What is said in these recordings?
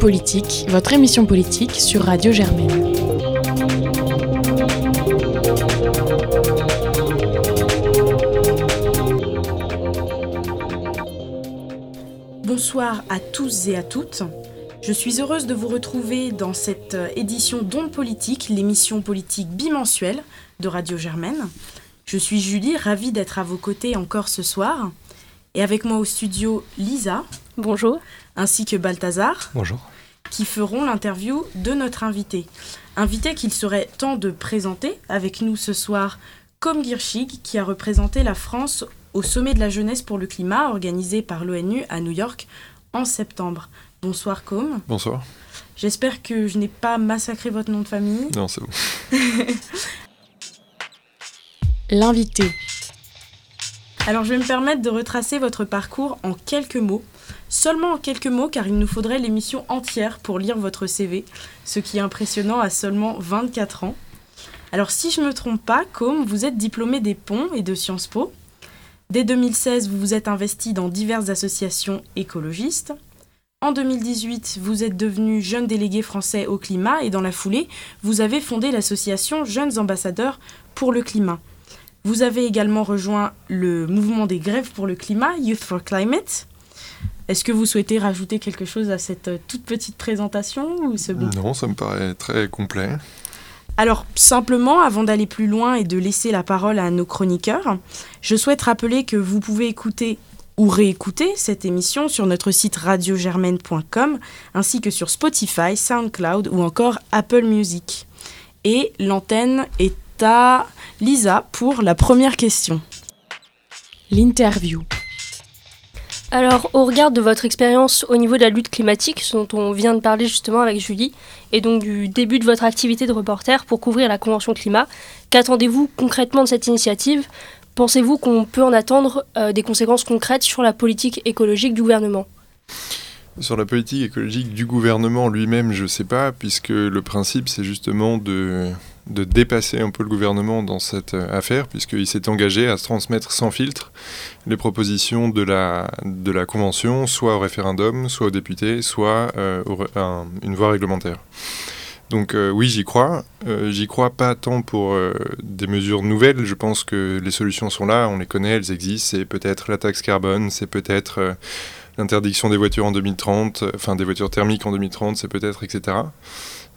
politique, votre émission politique sur Radio Germaine. Bonsoir à tous et à toutes. Je suis heureuse de vous retrouver dans cette euh, édition d'Onde Politique, l'émission politique bimensuelle de Radio Germaine. Je suis Julie, ravie d'être à vos côtés encore ce soir. Et avec moi au studio, Lisa. Bonjour. Ainsi que Balthazar. Bonjour. Qui feront l'interview de notre invité. Invité qu'il serait temps de présenter avec nous ce soir, comme Girchig, qui a représenté la France au sommet de la jeunesse pour le climat organisé par l'ONU à New York en septembre. Bonsoir Com. Bonsoir. J'espère que je n'ai pas massacré votre nom de famille. Non, c'est bon. L'invité. Alors je vais me permettre de retracer votre parcours en quelques mots. Seulement en quelques mots car il nous faudrait l'émission entière pour lire votre CV, ce qui est impressionnant à seulement 24 ans. Alors si je ne me trompe pas, Com, vous êtes diplômé des ponts et de Sciences Po. Dès 2016, vous vous êtes investi dans diverses associations écologistes. En 2018, vous êtes devenu jeune délégué français au climat et dans la foulée, vous avez fondé l'association Jeunes ambassadeurs pour le climat. Vous avez également rejoint le mouvement des grèves pour le climat, Youth for Climate. Est-ce que vous souhaitez rajouter quelque chose à cette euh, toute petite présentation ou Non, ça me paraît très complet. Alors, simplement, avant d'aller plus loin et de laisser la parole à nos chroniqueurs, je souhaite rappeler que vous pouvez écouter ou réécouter cette émission sur notre site radiogermaine.com ainsi que sur Spotify, SoundCloud ou encore Apple Music. Et l'antenne est à Lisa pour la première question. L'interview. Alors, au regard de votre expérience au niveau de la lutte climatique, dont on vient de parler justement avec Julie, et donc du début de votre activité de reporter pour couvrir la Convention climat, qu'attendez-vous concrètement de cette initiative? Pensez-vous qu'on peut en attendre euh, des conséquences concrètes sur la politique écologique du gouvernement? Sur la politique écologique du gouvernement lui-même, je ne sais pas, puisque le principe, c'est justement de, de dépasser un peu le gouvernement dans cette euh, affaire, puisqu'il s'est engagé à transmettre sans filtre les propositions de la, Convention, soit au référendum, soit aux députés, soit euh, une voie réglementaire. Donc euh, oui, j'y crois. j'y crois pas tant pour des mesures nouvelles. Je pense que les solutions sont là, on les connaît, elles existent. C'est peut-être la taxe carbone, c'est peut-être l'interdiction des voitures en 2030, enfin des voitures thermiques en 2030, c'est peut-être, etc.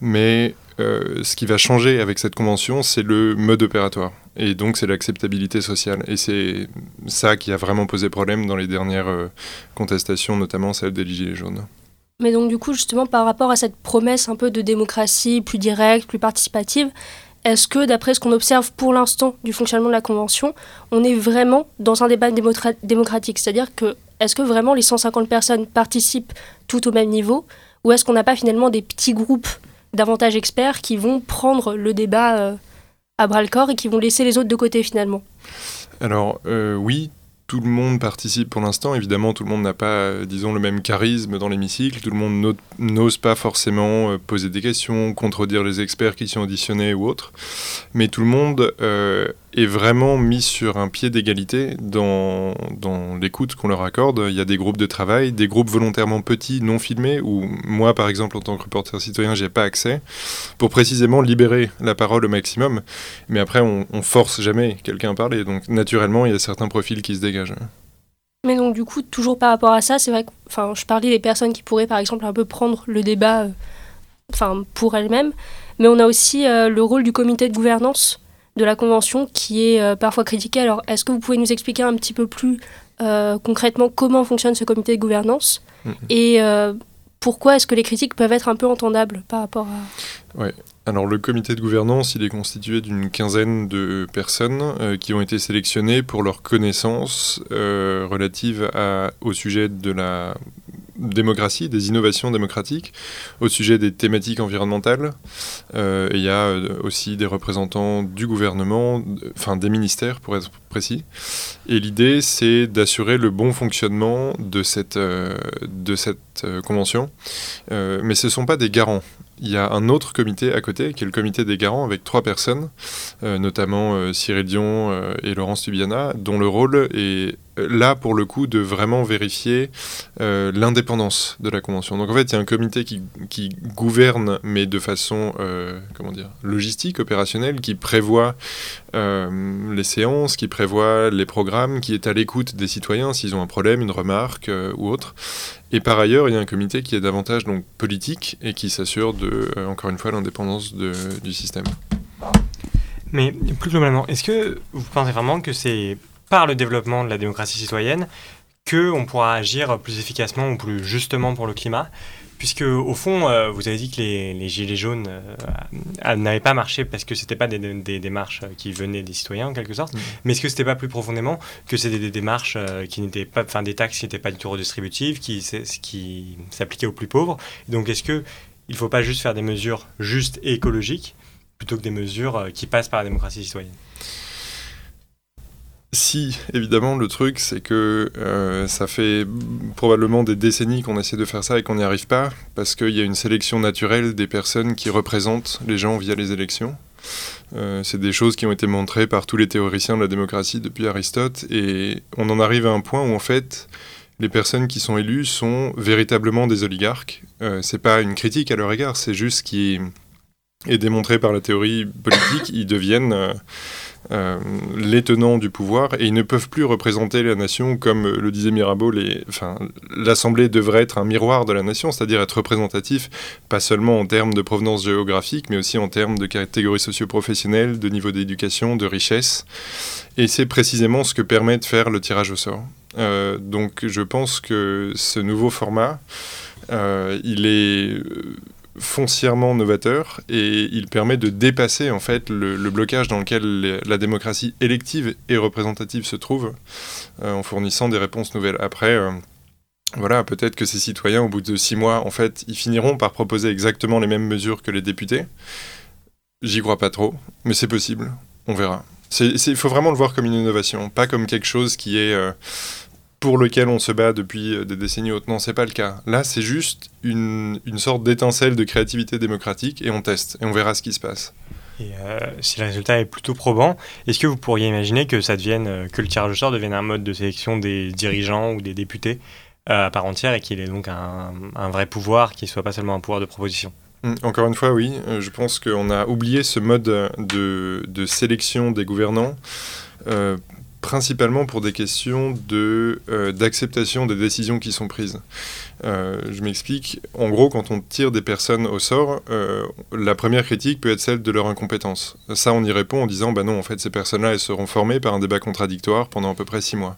Mais euh, ce qui va changer avec cette convention, c'est le mode opératoire. Et donc, c'est l'acceptabilité sociale. Et c'est ça qui a vraiment posé problème dans les dernières euh, contestations, notamment celle des Gilets jaunes. Mais donc, du coup, justement, par rapport à cette promesse un peu de démocratie plus directe, plus participative, est-ce que, d'après ce qu'on observe pour l'instant du fonctionnement de la Convention, on est vraiment dans un débat démocratique? C'est-à-dire que, est-ce que vraiment les 150 personnes participent tout au même niveau Ou est-ce qu'on n'a pas finalement des petits groupes davantage experts qui vont prendre le débat euh, à bras le corps et qui vont laisser les autres de côté finalement Alors, euh, oui, tout le monde participe pour l'instant. Évidemment, tout le monde n'a pas, euh, disons, le même charisme dans l'hémicycle. Tout le monde n'ose pas forcément poser des questions, contredire les experts qui sont auditionnés ou autres. Mais tout le monde est vraiment mis sur un pied d'égalité dans, dans l'écoute qu'on leur accorde. Il y a des groupes de travail, des groupes volontairement petits, non filmés, où moi, par exemple, en tant que reporter citoyen, j'ai pas accès, pour précisément libérer la parole au maximum. Mais après, on, on force jamais quelqu'un à parler. Donc, naturellement, il y a certains profils qui se dégagent. Mais donc, du coup, toujours par rapport à ça, c'est vrai que enfin, je parlais des personnes qui pourraient, par exemple, un peu prendre le débat euh, enfin, pour elles-mêmes. Mais on a aussi euh, le rôle du comité de gouvernance de la Convention qui est euh, parfois critiqué. Alors, est-ce que vous pouvez nous expliquer un petit peu plus euh, concrètement comment fonctionne ce comité de gouvernance mm-hmm. et euh, pourquoi est-ce que les critiques peuvent être un peu entendables par rapport à... Ouais. Alors le comité de gouvernance, il est constitué d'une quinzaine de personnes qui ont été sélectionnées pour leur connaissance relative à, au sujet de la démocratie, des innovations démocratiques, au sujet des thématiques environnementales. Euh, il y a euh, aussi des représentants du gouvernement, enfin des ministères pour être précis. Et l'idée, c'est d'assurer le bon fonctionnement de cette, euh, convention. mais ce ne sont pas des garants. Il y a un autre comité à côté, qui est le comité des garants, avec trois personnes, notamment Cyril Dion et Laurence Tubiana, dont le rôle est là pour le coup de vraiment vérifier l'indépendance de la convention. Donc en fait il y a un comité qui, gouverne mais de façon comment dire logistique, opérationnelle, qui prévoit les séances, qui prévoit les programmes, qui est à l'écoute des citoyens s'ils ont un problème, une remarque ou autre. Et par ailleurs, il y a un comité qui est davantage donc politique et qui s'assure de, euh, encore une fois, l'indépendance du système. Mais plus globalement, est-ce que vous pensez vraiment que c'est par le développement de la démocratie citoyenne qu'on pourra agir plus efficacement ou plus justement pour le climat puisque au fond, euh, vous avez dit que les, gilets jaunes euh, n'avaient pas marché parce que c'était pas des, démarches euh, qui venaient des citoyens en quelque sorte, mm. mais est-ce que c'était pas plus profondément que c'était des, démarches qui n'étaient pas, enfin des taxes qui n'étaient pas du tout redistributives, qui, qui s'appliquaient aux plus pauvres? Donc est-ce que il faut pas juste faire des mesures justes et écologiques plutôt que des mesures qui passent par la démocratie citoyenne? Si, évidemment, le truc, c'est que euh, ça fait probablement des décennies qu'on essaie de faire ça et qu'on n'y arrive pas, parce qu'il y a une sélection naturelle des personnes qui représentent les gens via les élections. Euh, c'est des choses qui ont été montrées par tous les théoriciens de la démocratie depuis Aristote, et on en arrive à un point où, en fait, les personnes qui sont élues sont véritablement des oligarques. Euh, c'est pas une critique à leur égard, c'est juste qui est démontré par la théorie politique, ils deviennent euh, les tenants du pouvoir et ils ne peuvent plus représenter la nation comme le disait Mirabeau. L'Assemblée devrait être un miroir de la nation, c'est-à-dire être représentatif, pas seulement en termes de provenance géographique, mais aussi en termes de catégories socio-professionnelles, de niveau d'éducation, de richesse. Et c'est précisément ce que permet de faire le tirage au sort. Euh, donc je pense que ce nouveau format, euh, il est foncièrement novateur et il permet de dépasser en fait le, blocage dans lequel la démocratie élective et représentative se trouve euh, en fournissant des réponses nouvelles. Après, euh, voilà, peut-être que ces citoyens, au bout de six mois, en fait, ils finiront par proposer exactement les mêmes mesures que les députés. J'y crois pas trop, mais c'est possible. On verra. Il faut vraiment le voir comme une innovation, pas comme quelque chose qui est euh, pour lequel on se bat depuis euh, des décennies hautes. Non, c'est pas le cas. Là, c'est juste une, une sorte d'étincelle de créativité démocratique et on teste et on verra ce qui se passe. Et euh, si le résultat est plutôt probant, est-ce que vous pourriez imaginer que ça devienne, euh, que le tirage au sort devienne un mode de sélection des dirigeants ou des députés à part entière et qu'il ait donc un, un, vrai pouvoir qui soit pas seulement un pouvoir de proposition? Hum, encore une fois, oui. Je pense qu'on a oublié ce mode de, de sélection des gouvernants principalement pour des questions de, euh, d'acceptation des décisions qui sont prises. Euh, je m'explique. En gros, quand on tire des personnes au sort, euh, la première critique peut être celle de leur incompétence. Ça, on y répond en disant, bah non, en fait, ces personnes-là, elles seront formées par un débat contradictoire pendant à peu près six mois.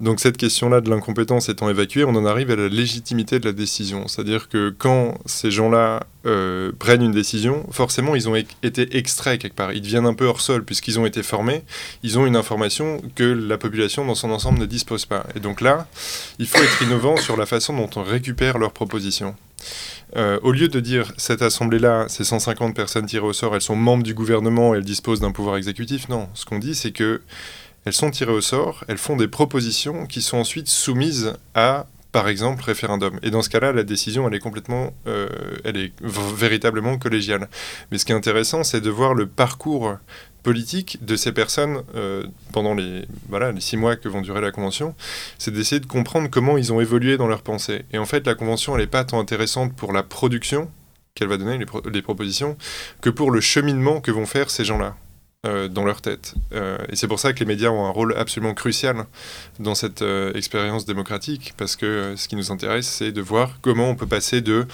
Donc cette question-là de l'incompétence étant évacuée, on en arrive à la légitimité de la décision. C'est-à-dire que quand ces gens-là euh, prennent une décision, forcément ils ont été extraits quelque part. Ils deviennent un peu hors sol puisqu'ils ont été formés. Ils ont une information que la population dans son ensemble ne dispose pas. Et donc là, il faut être innovant sur la façon dont on récupère leurs propositions. Euh, au lieu de dire cette assemblée-là, ces 150 personnes tirées au sort, elles sont membres du gouvernement et elles disposent d'un pouvoir exécutif, non. Ce qu'on dit, c'est que elles sont tirées au sort, elles font des propositions qui sont ensuite soumises à, par exemple, référendum. Et dans ce cas-là, la décision, elle est complètement, euh, elle est véritablement collégiale. Mais ce qui est intéressant, c'est de voir le parcours politique de ces personnes euh, pendant les, voilà, les six mois que vont durer la convention, c'est d'essayer de comprendre comment ils ont évolué dans leur pensée. Et en fait, la convention, elle n'est pas tant intéressante pour la production qu'elle va donner, les, les propositions, que pour le cheminement que vont faire ces gens-là. Euh, dans leur tête. Euh, et c'est pour ça que les médias ont un rôle absolument crucial dans cette euh, expérience démocratique, parce que ce qui nous intéresse, c'est de voir comment on peut passer de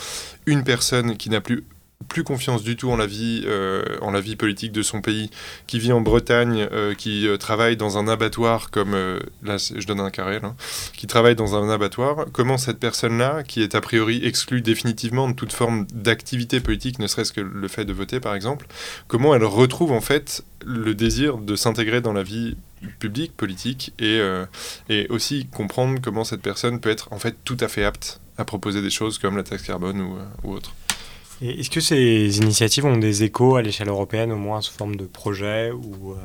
une personne qui n'a plus plus confiance du tout en la vie, euh, en la vie politique de son pays, qui vit en Bretagne, euh, qui euh, travaille dans un abattoir comme là je donne un carré qui travaille dans un abattoir, comment cette personne-là, qui est a priori exclue définitivement de toute forme d'activité politique, ne serait-ce que le fait de voter par exemple, comment elle retrouve en fait le désir de s'intégrer dans la vie publique, politique, et, et aussi comprendre comment cette personne peut être en fait tout à fait apte à proposer des choses comme la taxe carbone ou autre? Est-ce que ces initiatives ont des échos à l'échelle européenne, au moins sous forme de projet Ou euh,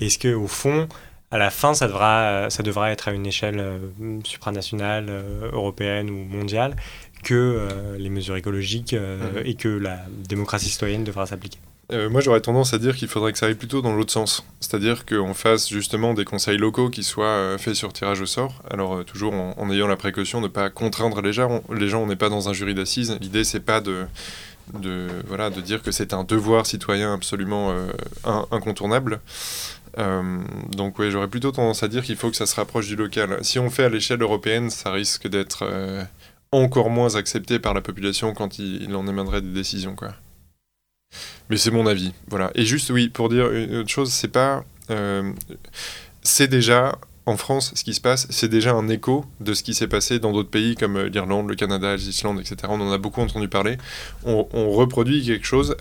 est-ce qu'au fond, à la fin, ça devra, ça devra être à une échelle euh, supranationale, euh, européenne ou mondiale que les mesures écologiques mhm. et que la démocratie citoyenne devra s'appliquer? Euh, moi, j'aurais tendance à dire qu'il faudrait que ça aille plutôt dans l'autre sens. C'est-à-dire qu'on fasse justement des conseils locaux qui soient euh, faits sur tirage au sort. Alors, euh, toujours en, ayant la précaution de ne pas contraindre les gens. les gens, on n'est pas dans un jury d'assises. L'idée, c'est pas de, de, voilà, de dire que c'est un devoir citoyen absolument incontournable. donc, oui, j'aurais plutôt tendance à dire qu'il faut que ça se rapproche du local. Si on fait à l'échelle européenne, ça risque d'être encore moins accepté par la population quand il, en émènerait des décisions, quoi. Mais c'est mon avis, voilà. Et juste, oui, pour dire une autre chose, c'est pas... Euh, c'est déjà, en France, ce qui se passe, c'est déjà un écho de ce qui s'est passé dans d'autres pays comme euh, l'Irlande, le Canada, l'Islande, etc. On en a beaucoup entendu parler. On, on reproduit quelque chose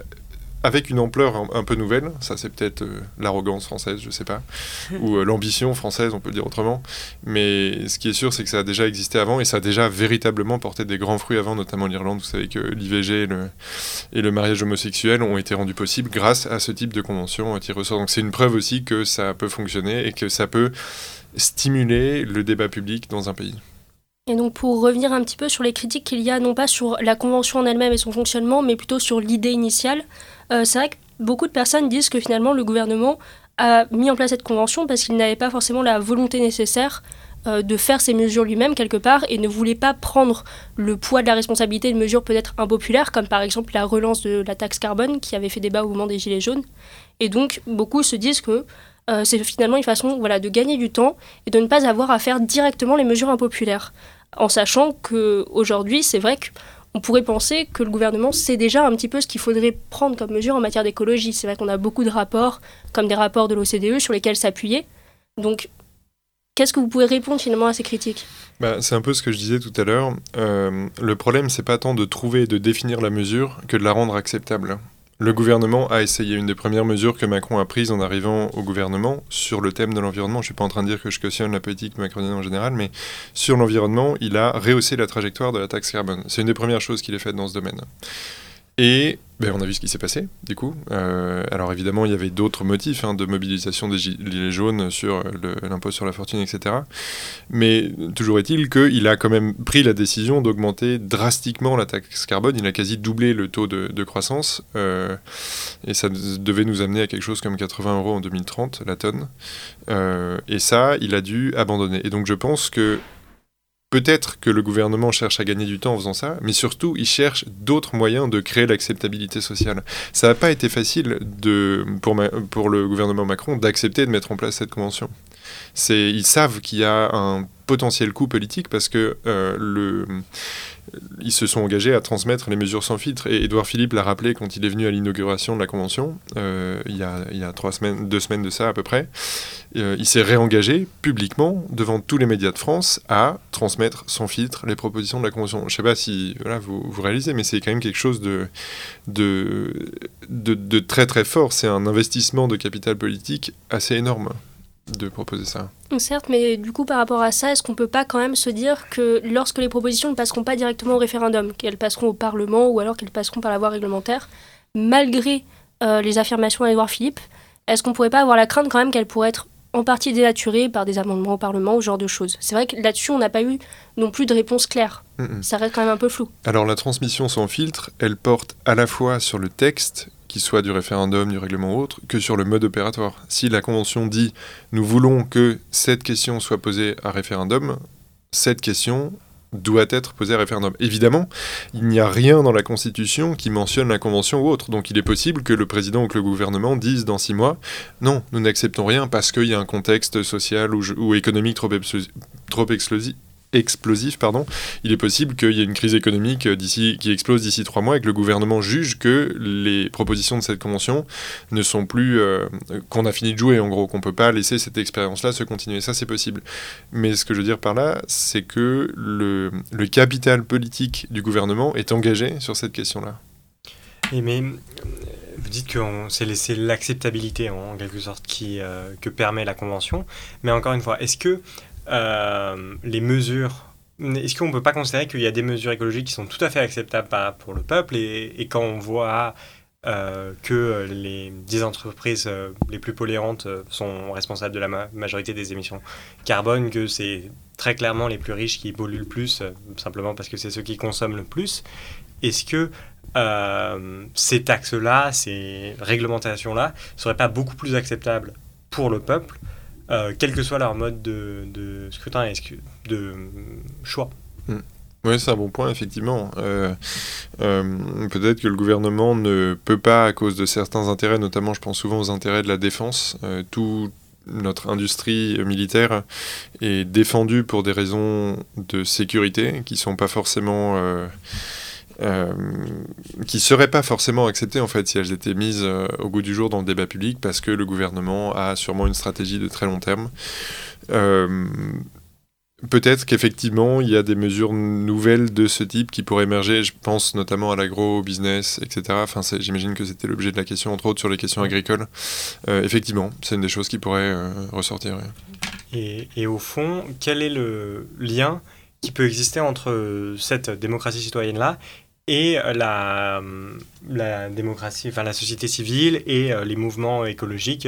avec une ampleur un, peu nouvelle, ça c'est peut-être euh, l'arrogance française, je sais pas, ou euh, l'ambition française, on peut le dire autrement, mais ce qui est sûr c'est que ça a déjà existé avant et ça a déjà véritablement porté des grands fruits avant, notamment l'Irlande, vous savez que l'IVG et le, mariage homosexuel ont été rendus possibles grâce à ce type de convention qui ressort. Donc c'est une preuve aussi que ça peut fonctionner et que ça peut stimuler le débat public dans un pays. Et donc pour revenir un petit peu sur les critiques qu'il y a, non pas sur la convention en elle-même et son fonctionnement, mais plutôt sur l'idée initiale, euh, c'est vrai que beaucoup de personnes disent que finalement le gouvernement a mis en place cette convention parce qu'il n'avait pas forcément la volonté nécessaire euh, de faire ces mesures lui-même quelque part et ne voulait pas prendre le poids de la responsabilité de mesures peut-être impopulaires comme par exemple la relance de la taxe carbone qui avait fait débat au moment des Gilets jaunes. Et donc beaucoup se disent que euh, c'est finalement une façon voilà, de gagner du temps et de ne pas avoir à faire directement les mesures impopulaires. En sachant qu'aujourd'hui, c'est vrai que on pourrait penser que le gouvernement sait déjà un petit peu ce qu'il faudrait prendre comme mesure en matière d'écologie. C'est vrai qu'on a beaucoup de rapports, comme des rapports de l'OCDE, sur lesquels s'appuyer. Donc, qu'est-ce que vous pouvez répondre finalement à ces critiques? Bah, C'est un peu ce que je disais tout à l'heure. Euh, le problème, c'est pas tant de trouver et de définir la mesure que de la rendre acceptable. Le gouvernement a essayé une des premières mesures que Macron a prises en arrivant au gouvernement sur le thème de l'environnement. Je ne suis pas en train de dire que je cautionne la politique macronienne en général, mais sur l'environnement, il a rehaussé la trajectoire de la taxe carbone. C'est une des premières choses qu'il a faites dans ce domaine. Et ben, on a vu ce qui s'est passé, du coup. Euh, alors évidemment, il y avait d'autres motifs hein, de mobilisation des gilets jaunes sur l'impôt sur la fortune, etc. Mais toujours est-il qu'il a quand même pris la décision d'augmenter drastiquement la taxe carbone. Il a quasi doublé le taux de, croissance. Euh, et ça devait nous amener à quelque chose comme 80 euros en 2030, la tonne. Euh, et ça, il a dû abandonner. Et donc je pense que Peut-être que le gouvernement cherche à gagner du temps en faisant ça, mais surtout, il cherche d'autres moyens de créer l'acceptabilité sociale. Ça n'a pas été facile pour le gouvernement Macron d'accepter de mettre en place cette convention. Ils savent qu'il y a un potentiel coût politique parce que euh, le, ils se sont engagés à transmettre les mesures sans filtre. Et Édouard Philippe l'a rappelé quand il est venu à l'inauguration de la Convention, euh, il, y a, il, y a, trois semaines, deux semaines de ça à peu près. Euh, il s'est réengagé publiquement devant tous les médias de France à transmettre sans filtre les propositions de la Convention. Je ne sais pas si vous, vous réalisez, mais c'est quand même quelque chose de, de, de, de très très fort. C'est un investissement de capital politique assez énorme de proposer ça. Certes, mais du coup, par rapport à ça, est-ce qu'on peut pas quand même se dire que lorsque les propositions ne passeront pas directement au référendum, qu'elles passeront au Parlement ou alors qu'elles passeront par la voie réglementaire, malgré euh, les affirmations d'Edouard Philippe, est-ce qu'on pourrait pas avoir la crainte quand même qu'elles pourraient être en partie dénaturées par des amendements au Parlement ou ce genre de choses? C'est vrai que là-dessus, on n'a pas eu non plus de réponse claire. Ça reste quand même un peu flou. Alors la transmission sans filtre, elle porte à la fois sur le texte qu'il soit du référendum, du règlement ou autre, que sur le mode opératoire. Si la Convention dit nous voulons que cette question soit posée à référendum, cette question doit être posée à référendum. Évidemment, il n'y a rien dans la Constitution qui mentionne la Convention ou autre, donc il est possible que le président ou que le gouvernement disent dans six mois non, nous n'acceptons rien parce qu'il y a un contexte social ou, économique trop, trop explosif explosif, pardon, il est possible qu'il y ait une crise économique d'ici, qui explose d'ici trois mois et que le gouvernement juge que les propositions de cette convention ne sont plus. Euh, qu'on a fini de jouer, en gros, qu'on ne peut pas laisser cette expérience-là se continuer. Ça, c'est possible. Mais ce que je veux dire par là, c'est que le, capital politique du gouvernement est engagé sur cette question-là. Mais vous dites que c'est laissé l'acceptabilité en, quelque sorte qui, euh, que permet la convention. Mais encore une fois, est-ce que euh, les mesures. Est-ce qu'on ne peut pas considérer qu'il y a des mesures écologiques qui sont tout à fait acceptables pour le peuple et, quand on voit euh, que les 10 entreprises euh, les plus polluantes sont responsables de la majorité des émissions carbone, que c'est très clairement les plus riches qui polluent le plus, simplement parce que c'est ceux qui consomment le plus, est-ce que ces taxes-là, ces réglementations-là, ne seraient pas beaucoup plus acceptables pour le peuple, quel que soit leur mode de, scrutin et de choix. Hmm. Oui, c'est un bon point, effectivement. Euh, euh, peut-être que le gouvernement ne peut pas, à cause de certains intérêts, notamment je pense souvent aux intérêts de la défense, euh, tout notre industrie militaire est défendue pour des raisons de sécurité qui sont pas forcément qui seraient pas forcément acceptées en fait si elles étaient mises au goût du jour dans le débat public parce que le gouvernement a sûrement une stratégie de très long terme. Peut-être qu'effectivement, il y a des mesures nouvelles de ce type qui pourraient émerger. Je pense notamment à l'agro-business, etc. Enfin, j'imagine que c'était l'objet de la question, entre autres sur les questions agricoles. Euh, effectivement, c'est une des choses qui pourrait euh, ressortir. Et, et, au fond, quel est le lien qui peut exister entre cette démocratie citoyenne-là et la, la démocratie, enfin la société civile et euh, les mouvements écologiques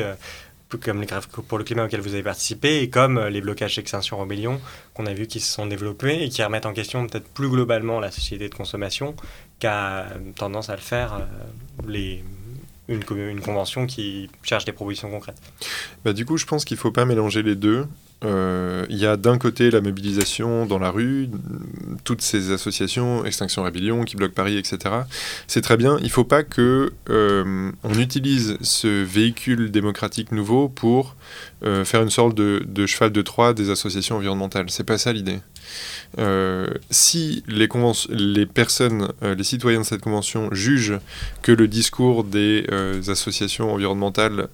comme les grèves pour le climat auxquelles vous avez participé, et comme euh, les blocages Extinction Rebellion qu'on a vu qui se sont développés et qui remettent en question peut-être plus globalement la société de consommation qu'a tendance à le faire euh, les, une, une, convention qui cherche des propositions concrètes. Bah, du coup, je pense qu'il ne faut pas mélanger les deux. Euh, il y a d'un côté la mobilisation dans la rue, toutes ces associations, Extinction Rébellion, qui bloquent Paris, etc. C'est très bien. Il ne faut pas que euh, on utilise ce véhicule démocratique nouveau pour euh, faire une sorte de, cheval de Troie des associations environnementales. C'est pas ça l'idée. si les, personnes, les citoyens de cette convention jugent que le discours des associations environnementales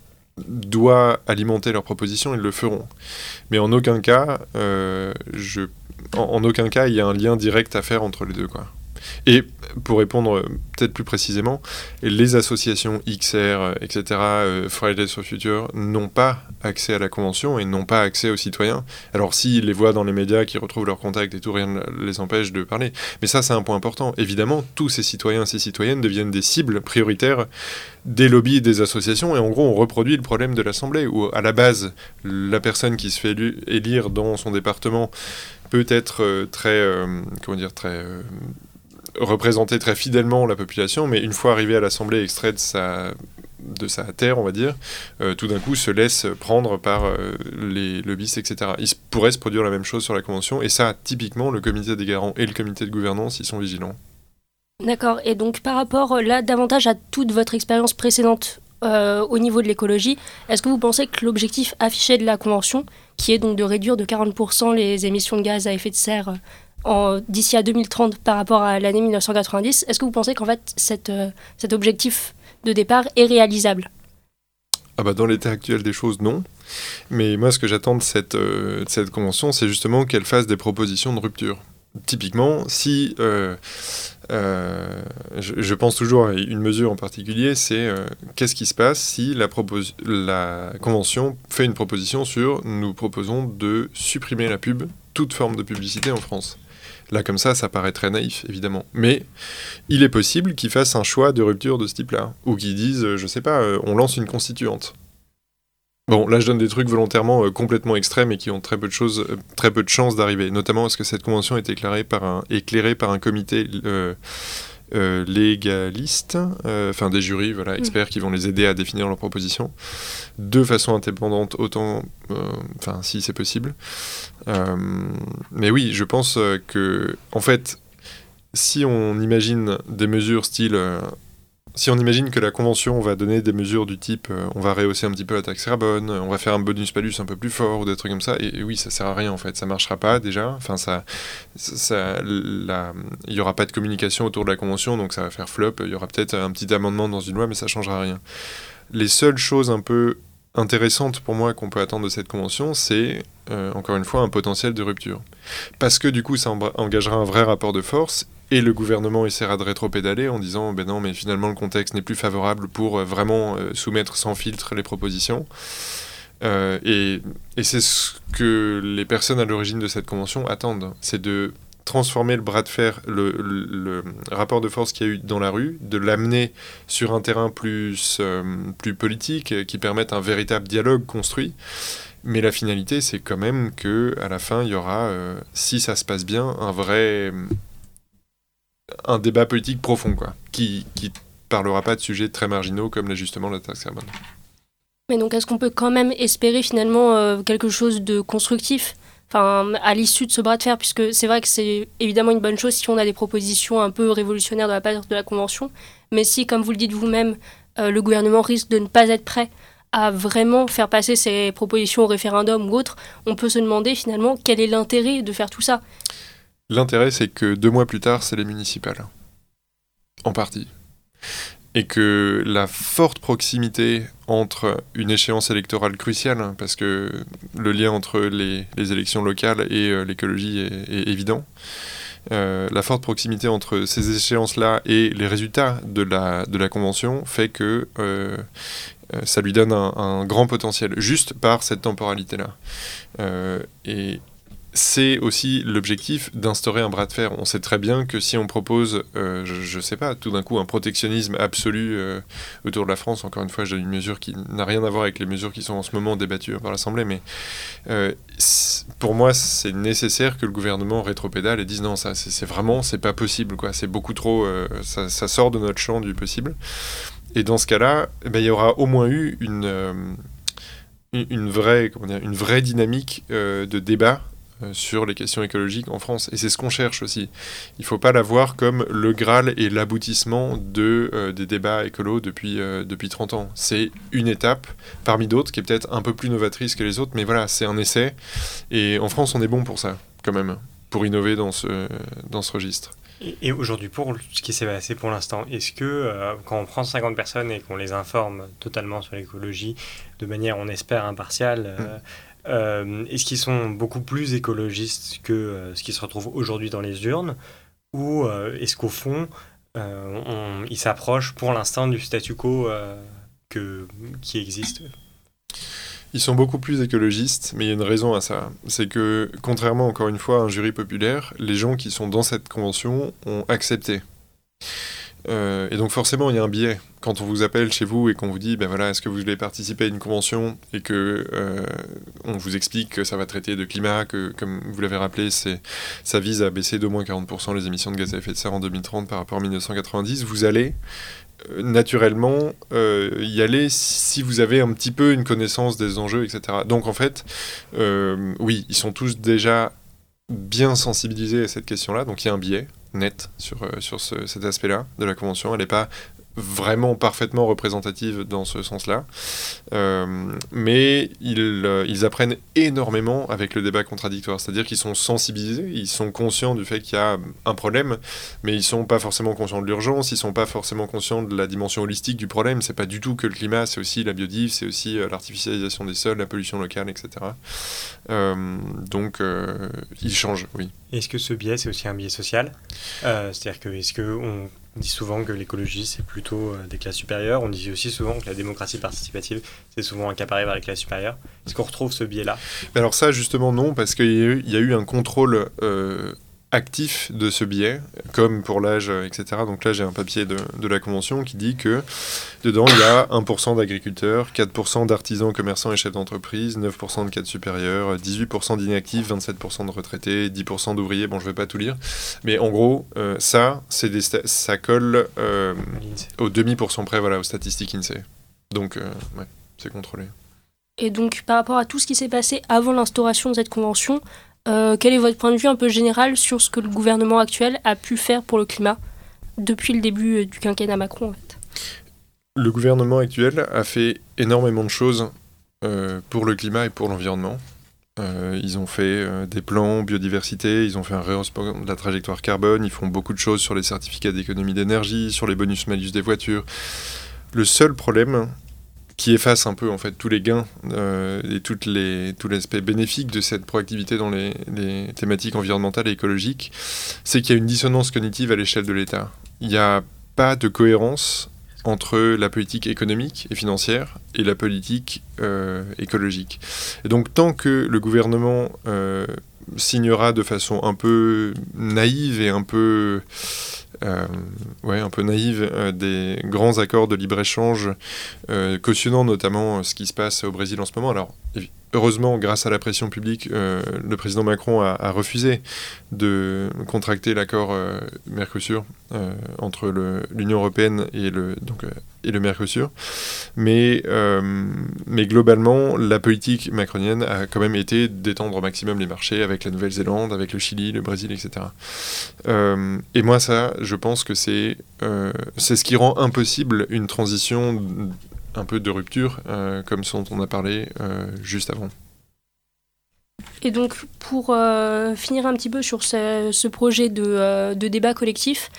doit alimenter leurs propositions, ils le feront. Mais en aucun cas, euh, en, aucun cas, il y a un lien direct à faire entre les deux, quoi. Et pour répondre euh, peut-être plus précisément, les associations XR, etc., euh, Fridays for Future, n'ont pas accès à la convention et n'ont pas accès aux citoyens. Alors s'ils les voient dans les médias, qu'ils retrouvent leurs contacts et tout, rien ne les empêche de parler. Mais ça, c'est un point important. Évidemment, tous ces citoyens ces citoyennes deviennent des cibles prioritaires des lobbies et des associations, et en gros, on reproduit le problème de l'Assemblée, où à la base, la personne qui se fait élire dans son département peut être euh, très, comment dire, très représenter très fidèlement la population, mais une fois arrivé à l'Assemblée, extrait de sa, terre, on va dire, euh, tout d'un coup se laisse prendre par euh, les lobbyistes, etc. Il pourrait se produire la même chose sur la Convention, et ça, typiquement, le comité des garants et le comité de gouvernance, ils sont vigilants. D'accord, et donc par rapport euh, là davantage à toute votre expérience précédente au niveau de l'écologie, est-ce que vous pensez que l'objectif affiché de la Convention, qui est donc de réduire de 40% les émissions de gaz à effet de serre d'ici à 2030 par rapport à l'année 1990, est-ce que vous pensez qu'en fait euh, cet objectif de départ est réalisable? Ah bah dans l'état actuel des choses, non. Mais moi, ce que j'attends de cette, euh, convention, c'est justement qu'elle fasse des propositions de rupture. Typiquement, si euh, je, pense toujours à une mesure en particulier, c'est qu'est-ce qui se passe si la convention fait une proposition sur nous proposons de supprimer la pub, toute forme de publicité en France. Là, comme ça, ça paraît très naïf, évidemment. Mais il est possible qu'ils fassent un choix de rupture de ce type-là. Ou qu'ils disent, euh, je sais pas, euh, on lance une constituante. Bon, là, je donne des trucs volontairement euh, complètement extrêmes et qui ont très peu de choses, très peu de chances d'arriver. Notamment parce que cette convention est éclairée par un, comité légalistes, euh, enfin des jurys, voilà, mm. experts qui vont les aider à définir leurs propositions de façon indépendante, autant, euh, enfin si c'est possible. mais oui, je pense que, en fait, si on imagine des mesures style si on imagine que la convention va donner des mesures du type euh, on va rehausser un petit peu la taxe carbone, on va faire un bonus-palus un peu plus fort ou des trucs comme ça, et, oui, ça sert à rien en fait, ça marchera pas déjà. Enfin, ça, ça, il y aura pas de communication autour de la convention, donc ça va faire flop. Il y aura peut-être un petit amendement dans une loi, mais ça changera rien. Les seules choses un peu intéressantes pour moi qu'on peut attendre de cette convention, c'est euh, encore une fois un potentiel de rupture. Parce que du coup, ça engagera un vrai rapport de force et le gouvernement essaiera de rétro-pédaler en disant ben non, mais finalement le contexte n'est plus favorable pour euh, vraiment euh, soumettre sans filtre les propositions. Euh, et, c'est ce que les personnes à l'origine de cette convention attendent, c'est de transformer le bras de fer, le, rapport de force qu'il y a eu dans la rue, de l'amener sur un terrain plus, plus politique, qui permette un véritable dialogue construit. Mais la finalité, c'est quand même que à la fin, il y aura, si ça se passe bien, un vrai un débat politique profond, quoi, qui qui parlera pas de sujets très marginaux comme l'ajustement de la taxe carbone. Mais donc, est-ce qu'on peut quand même espérer finalement euh, quelque chose de constructif Enfin, à l'issue de ce bras de fer, puisque c'est vrai que c'est évidemment une bonne chose si on a des propositions un peu révolutionnaires de la part de la Convention, mais si, comme vous le dites vous-même, euh, le gouvernement risque de ne pas être prêt à vraiment faire passer ses propositions au référendum ou autre, on peut se demander finalement quel est l'intérêt de faire tout ça? L'intérêt, c'est que deux mois plus tard, c'est les municipales. En partie. Et que la forte proximité entre une échéance électorale cruciale, hein, parce que le lien entre les, élections locales et euh, l'écologie est, évident, euh, la forte proximité entre ces échéances-là et les résultats de la, de la Convention fait que euh, ça lui donne un, grand potentiel, juste par cette temporalité-là. Et c'est aussi l'objectif d'instaurer un bras de fer. On sait très bien que si on propose, euh, je ne sais pas, tout d'un coup un protectionnisme absolu euh, autour de la France, encore une fois, je donne une mesure qui n'a rien à voir avec les mesures qui sont en ce moment débattues par l'Assemblée, mais euh, pour moi, c'est nécessaire que le gouvernement rétropédale et dise non, ça c'est vraiment, c'est pas possible, quoi. C'est beaucoup trop, ça, sort de notre champ du possible. Et dans ce cas-là, eh ben, il y aura au moins eu une, une, vraie, comment dire, une vraie dynamique de débat sur les questions écologiques en France. Et c'est ce qu'on cherche aussi. Il ne faut pas la voir comme le Graal et l'aboutissement de, euh, des débats écolos depuis, euh, depuis 30 ans. C'est une étape parmi d'autres qui est peut-être un peu plus novatrice que les autres, mais voilà, c'est un essai. Et en France, on est bon pour ça, quand même, pour innover dans ce, dans ce registre. Et, et aujourd'hui, pour ce qui s'est passé pour l'instant, est-ce que euh, quand on prend 50 personnes et qu'on les informe totalement sur l'écologie, de manière, on espère, impartiale, euh, mm euh, Est-ce qu'ils sont beaucoup plus écologistes que euh, ce qui se retrouve aujourd'hui dans les urnes Ou euh, est-ce qu'au fond, on, ils s'approchent pour l'instant du statu quo que, qui existe ils sont beaucoup plus écologistes, mais il y a une raison à ça. C'est que, contrairement encore une fois à un jury populaire, les gens qui sont dans cette convention ont accepté. Euh, et donc forcément, il y a un biais. Quand on vous appelle chez vous et qu'on vous dit, ben voilà, est-ce que vous voulez participer à une convention et que euh, on vous explique que ça va traiter de climat, que comme vous l'avez rappelé, c'est ça vise à baisser d'au moins 40% les émissions de gaz à effet de serre en 2030 par rapport à 1990, vous allez euh, naturellement y aller si vous avez un petit peu une connaissance des enjeux, etc. Donc en fait, oui, ils sont tous déjà bien sensibilisés à cette question-là, donc il y a un biais net sur, euh, sur ce, cet aspect-là de la Convention. Elle n'est pas vraiment parfaitement représentative dans ce sens-là. Euh, mais ils, euh, ils, apprennent énormément avec le débat contradictoire, c'est-à-dire qu'ils sont sensibilisés, ils sont conscients du fait qu'il y a un problème, mais ils sont pas forcément conscients de l'urgence, ils sont pas forcément conscients de la dimension holistique du problème. C'est pas du tout que le climat, c'est aussi la biodive, c'est aussi euh, l'artificialisation des sols, la pollution locale, etc. Donc ils changent, oui. Est-ce que ce biais, c'est aussi un biais social? C'est-à-dire que est-ce que on dit souvent que l'écologie, c'est plutôt des classes supérieures. On dit aussi souvent que la démocratie participative, c'est souvent accaparé par les classes supérieures. Est-ce qu'on retrouve ce biais-là? Alors ça, justement, non, parce qu'il y, y, a eu un contrôle euh, actif de ce biais, comme pour l'âge, etc. Donc là, j'ai un papier de, la Convention qui dit que dedans, il y a 1% d'agriculteurs, 4% d'artisans, commerçants et chefs d'entreprise, 9% de cadres supérieurs, 18% d'inactifs, 27% de retraités, 10% d'ouvriers. Bon, je ne vais pas tout lire. Mais en gros, euh, ça, ça colle euh, au demi-pourcent près, voilà, aux statistiques INSEE. Donc, euh, c'est contrôlé. Et donc, par rapport à tout ce qui s'est passé avant l'instauration de cette convention, euh, quel est votre point de vue un peu général sur ce que le gouvernement actuel a pu faire pour le climat depuis le début du quinquennat Macron Le gouvernement actuel a fait énormément de choses euh, pour le climat et pour l'environnement. Euh, ils ont fait euh, des plans biodiversité, ils ont fait un rehaussement de la trajectoire carbone, ils font beaucoup de choses sur les certificats d'économie d'énergie, sur les bonus-malus des voitures. Le seul problème, qui efface un peu en fait tous les gains euh, et toutes les, tout l'aspect bénéfique de cette proactivité dans les, thématiques environnementales et écologiques, c'est qu'il y a une dissonance cognitive à l'échelle de l'État. Il n'y a pas de cohérence entre la politique économique et financière et la politique euh, écologique. Et donc tant que le gouvernement euh, signera de façon un peu naïve et un peu ouais, un peu naïve euh, des grands accords de libre-échange, euh, cautionnant notamment ce qui se passe au Brésil en ce moment. Alors, heureusement, grâce à la pression publique, euh, le président Macron a, refusé de contracter l'accord euh, Mercosur euh, entre l'Union européenne et le, Mercosur. Mais, globalement, la politique macronienne a quand même été d'étendre au maximum les marchés avec la Nouvelle-Zélande, avec le Chili, le Brésil, etc. et moi, ça, je pense que c'est ce qui rend impossible une transition un peu de rupture, euh, comme ce dont on a parlé euh, juste avant. Et donc, pour euh, finir un petit peu sur ce, projet de, débat collectif,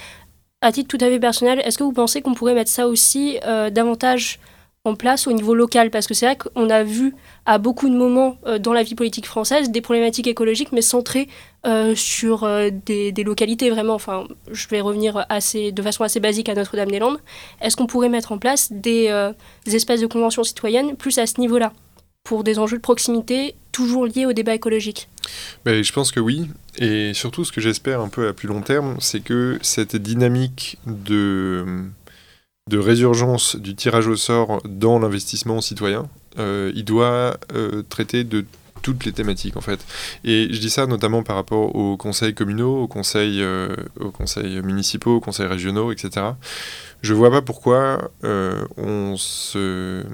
à titre tout à fait personnel, est-ce que vous pensez qu'on pourrait mettre ça aussi davantage en place au niveau local Parce que c'est vrai qu'on a vu à beaucoup de moments dans la vie politique française des problématiques écologiques, mais centrées sur des, localités vraiment. Enfin, je vais revenir assez, de façon assez basique à Notre-Dame-des-Landes. Est-ce qu'on pourrait mettre en place des, des espèces de conventions citoyennes plus à ce niveau-là pour des enjeux de proximité toujours liés au débat écologique? Ben, Je pense que oui. Et surtout, ce que j'espère un peu à plus long terme, c'est que cette dynamique de, de résurgence du tirage au sort dans l'investissement citoyen, euh, il doit euh, traiter de toutes les thématiques en fait. Et je dis ça notamment par rapport aux conseils communaux, aux conseils, euh, municipaux, aux conseils régionaux, etc. Je vois pas pourquoi on se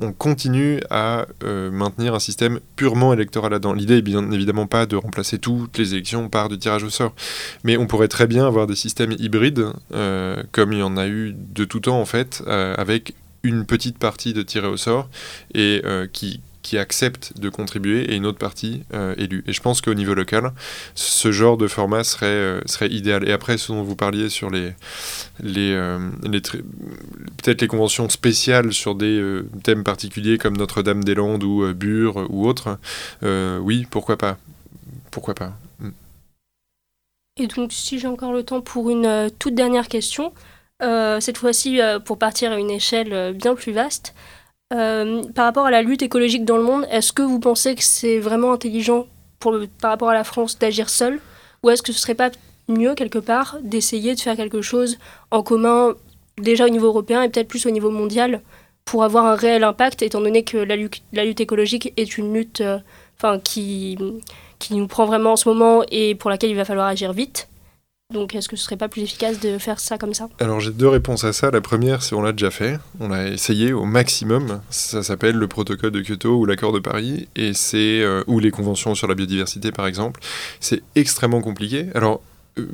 on continue à euh, maintenir un système purement électoral là-dedans. L'idée est bien évidemment pas de remplacer toutes les élections par du tirage au sort, mais on pourrait très bien avoir des systèmes hybrides, euh, comme il y en a eu de tout temps en fait, euh, avec une petite partie de tiré au sort et qui, qui acceptent de contribuer et une autre partie euh, élue. Et je pense qu'au niveau local, ce genre de format serait, euh, idéal. Et après, ce dont vous parliez sur les, euh, peut-être les conventions spéciales sur des thèmes particuliers comme Notre-Dame-des-Landes ou Bure ou autres, oui, pourquoi pas Pourquoi pas. Et donc, si j'ai encore le temps pour une toute dernière question, cette fois-ci pour partir à une échelle bien plus vaste, euh, par rapport à la lutte écologique dans le monde, est-ce que vous pensez que c'est vraiment intelligent pour par rapport à la France d'agir seule? Ou est-ce que ce serait pas mieux, quelque part, d'essayer de faire quelque chose en commun, déjà au niveau européen et peut-être plus au niveau mondial, pour avoir un réel impact, étant donné que la, lutte, écologique est une lutte euh, enfin qui, qui nous prend vraiment en ce moment et pour laquelle il va falloir agir vite? Donc est-ce que ce serait pas plus efficace de faire ça comme ça? Alors j'ai deux réponses à ça. La première, c'est on l'a déjà fait. On a essayé au maximum. Ça s'appelle le protocole de Kyoto ou l'accord de Paris et c'est euh, ou les conventions sur la biodiversité par exemple. C'est extrêmement compliqué. Alors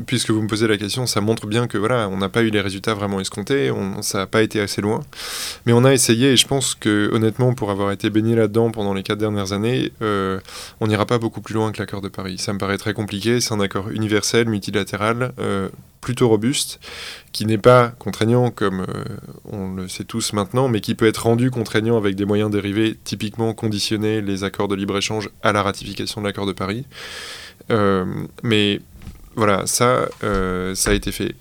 puisque vous me posez la question, ça montre bien que voilà, on n'a pas eu les résultats vraiment escomptés, on, ça n'a pas été assez loin. Mais on a essayé et je pense que honnêtement, pour avoir été baigné là-dedans pendant les quatre dernières années, euh, on n'ira pas beaucoup plus loin que l'accord de Paris. Ça me paraît très compliqué. C'est un accord universel, multilatéral, euh, plutôt robuste, qui n'est pas contraignant comme euh, on le sait tous maintenant, mais qui peut être rendu contraignant avec des moyens dérivés, typiquement conditionner les accords de libre-échange à la ratification de l'accord de Paris. mais voilà, ça, euh, ça a été fait.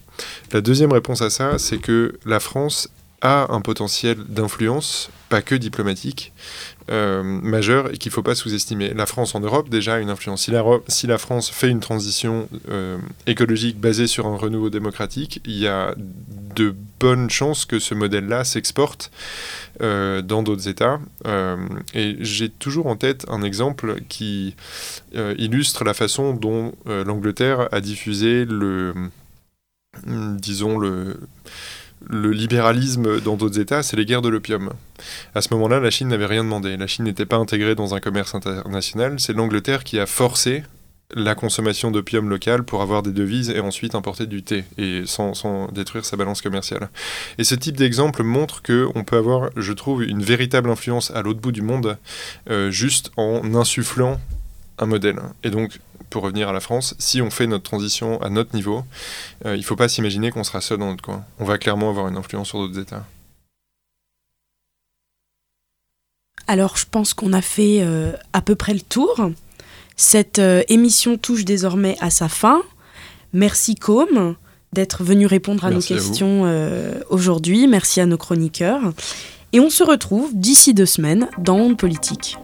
La deuxième réponse à ça, c'est que la France a un potentiel d'influence, pas que diplomatique, euh, majeur et qu'il ne faut pas sous-estimer. La France en Europe déjà a une influence. Si la, France fait une transition euh, écologique basée sur un renouveau démocratique, il y a de bonnes chances que ce modèle-là s'exporte euh, dans d'autres États. et j'ai toujours en tête un exemple qui illustre la façon dont l'Angleterre a diffusé le, disons, le le libéralisme dans d'autres États, c'est les guerres de l'opium. À ce moment-là, la Chine n'avait rien demandé. La Chine n'était pas intégrée dans un commerce international. C'est l'Angleterre qui a forcé la consommation d'opium local pour avoir des devises et ensuite importer du thé et sans, détruire sa balance commerciale. Et ce type d'exemple montre qu'on peut avoir, je trouve, une véritable influence à l'autre bout du monde euh, juste en insufflant un modèle. Et donc, pour revenir à la France, si on fait notre transition à notre niveau, euh, il ne faut pas s'imaginer qu'on sera seul dans notre coin. On va clairement avoir une influence sur d'autres États. Alors, je pense qu'on a fait euh, à peu près le tour. Cette euh, émission touche désormais à sa fin. Merci Com d'être venu répondre à nos questions aujourd'hui. Merci à nos chroniqueurs. Et on se retrouve d'ici deux semaines dans Monde Politique.